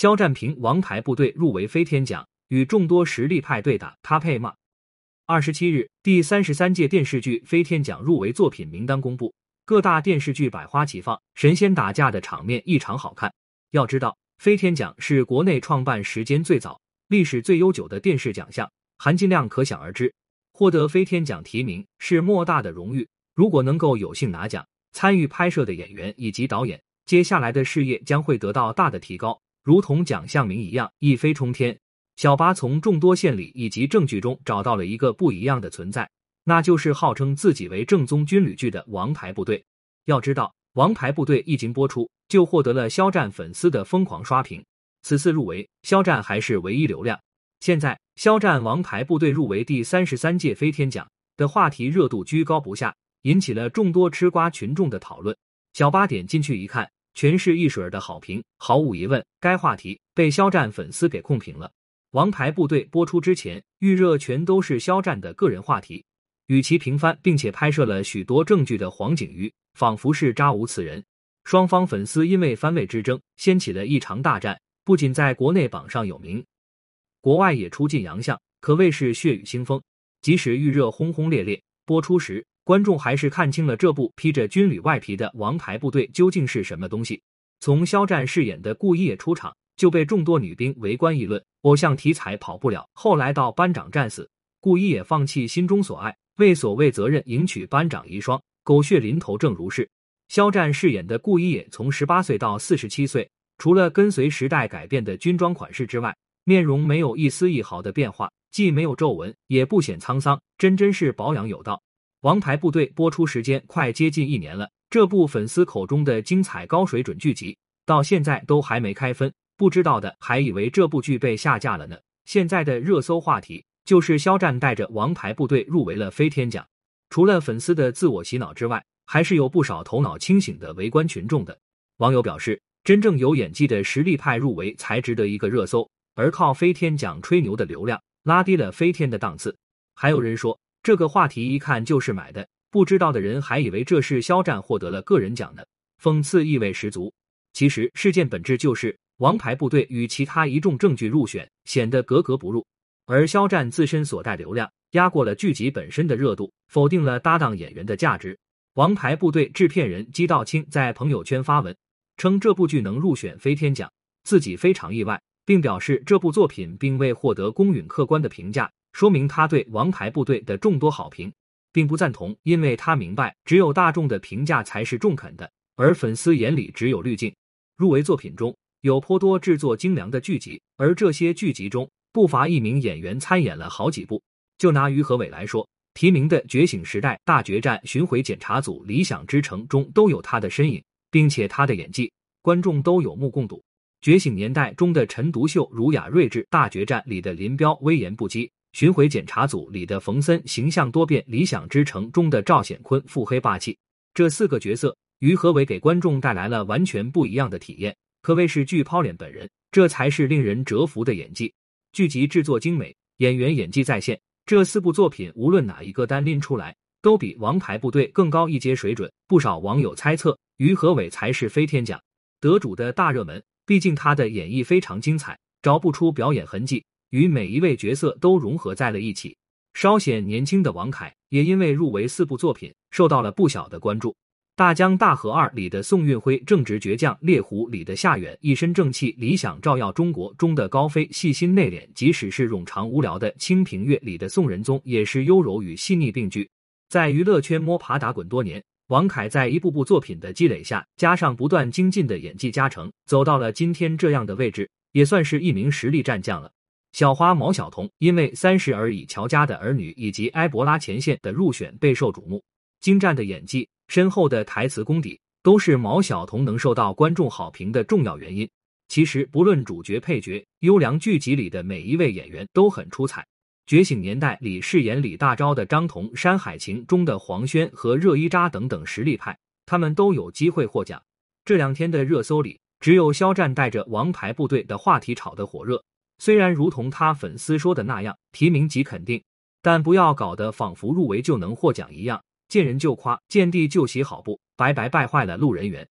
肖战凭《王牌部队》入围飞天奖，与众多实力派对打，他配吗？二十七日，第三十三届电视剧飞天奖入围作品名单公布，各大电视剧百花齐放，神仙打架的场面异常好看。要知道，飞天奖是国内创办时间最早、历史最悠久的电视奖项，含金量可想而知。获得飞天奖提名是莫大的荣誉，如果能够有幸拿奖，参与拍摄的演员以及导演，接下来的事业将会得到大的提高，如同奖项名一样，一飞冲天。小八从众多献礼以及证据中找到了一个不一样的存在，那就是号称自己为正宗军旅剧的《王牌部队》。要知道，《王牌部队》一经播出，就获得了肖战粉丝的疯狂刷屏。此次入围，肖战还是唯一流量。现在，肖战《王牌部队》入围第三十三届飞天奖的话题热度居高不下，引起了众多吃瓜群众的讨论。小八点进去一看，全是一水儿的好评。毫无疑问，该话题被肖战粉丝给控评了。王牌部队播出之前，预热全都是肖战的个人话题，与其平翻并且拍摄了许多证据的黄景瑜，仿佛是渣无此人。双方粉丝因为番位之争，掀起了一场大战，不仅在国内榜上有名，国外也出尽洋相，可谓是血雨腥风。即使预热轰轰烈烈，播出时观众还是看清了这部披着军旅外皮的王牌部队究竟是什么东西。从肖战饰演的顾一野出场。就被众多女兵围观议论，偶像题材跑不了。后来到班长战死，顾一也放弃心中所爱，为所谓责任迎娶班长遗孀，狗血淋头，正如是。肖战饰演的顾一也从十八岁到四十七岁，除了跟随时代改变的军装款式之外，面容没有一丝一毫的变化，既没有皱纹，也不显沧桑，真真是保养有道。王牌部队播出时间快接近一年了，这部粉丝口中的精彩高水准剧集，到现在都还没开分。不知道的还以为这部剧被下架了呢。现在的热搜话题就是肖战带着王牌部队入围了飞天奖。除了粉丝的自我洗脑之外，还是有不少头脑清醒的围观群众的。网友表示，真正有演技的实力派入围才值得一个热搜，而靠飞天奖吹牛的流量拉低了飞天的档次。还有人说，这个话题一看就是买的，不知道的人还以为这是肖战获得了个人奖呢，讽刺意味十足。其实事件本质就是。王牌部队与其他一众证据入选显得格格不入，而肖战自身所带流量压过了剧集本身的热度，否定了搭档演员的价值。王牌部队制片人姬道清在朋友圈发文称，这部剧能入选飞天奖，自己非常意外，并表示这部作品并未获得公允客观的评价，说明他对王牌部队的众多好评并不赞同，因为他明白只有大众的评价才是中肯的，而粉丝眼里只有滤镜。入围作品中。有颇多制作精良的剧集，而这些剧集中不乏一名演员参演了好几部。就拿于和伟来说，提名的《觉醒时代》《大决战》《巡回检查组》《理想之城》中都有他的身影，并且他的演技，观众都有目共睹。《觉醒年代》中的陈独秀儒雅睿智，《大决战》里的林彪威严不羁，《巡回检查组》里的冯森形象多变，《理想之城》中的赵显坤腹黑霸气。这四个角色，于和伟给观众带来了完全不一样的体验。可谓是巨抛脸本人，这才是令人折服的演技。剧集制作精美，演员演技在线。这四部作品无论哪一个单拎出来，都比《王牌部队》更高一阶水准。不少网友猜测，于和伟才是飞天奖得主的大热门。毕竟他的演绎非常精彩，找不出表演痕迹，与每一位角色都融合在了一起。稍显年轻的王凯，也因为入围四部作品，受到了不小的关注。《大江大河二》里的宋运辉正直倔强，《猎狐》里的夏远一身正气，理想照耀中国中的高飞细心内敛，即使是冗长无聊的《清平乐》里的宋仁宗，也是优柔与细腻并举。在娱乐圈摸爬打滚多年，王凯在一部部作品的积累下，加上不断精进的演技加成，走到了今天这样的位置，也算是一名实力战将了。小花毛晓彤因为《三十而已》、乔家的儿女以及埃博拉前线的入选备受瞩目，精湛的演技。深厚的台词功底都是毛晓彤能受到观众好评的重要原因。其实不论主角、配角，优良剧集里的每一位演员都很出彩。《觉醒年代》里饰演李大钊的张彤，《山海情》中的黄轩和热依扎等等实力派，他们都有机会获奖。这两天的热搜里，只有肖战带着王牌部队的话题炒得火热。虽然如同他粉丝说的那样，提名即肯定，但不要搞得仿佛入围就能获奖一样。见人就夸，见地就喜，好不白白败坏了路人缘。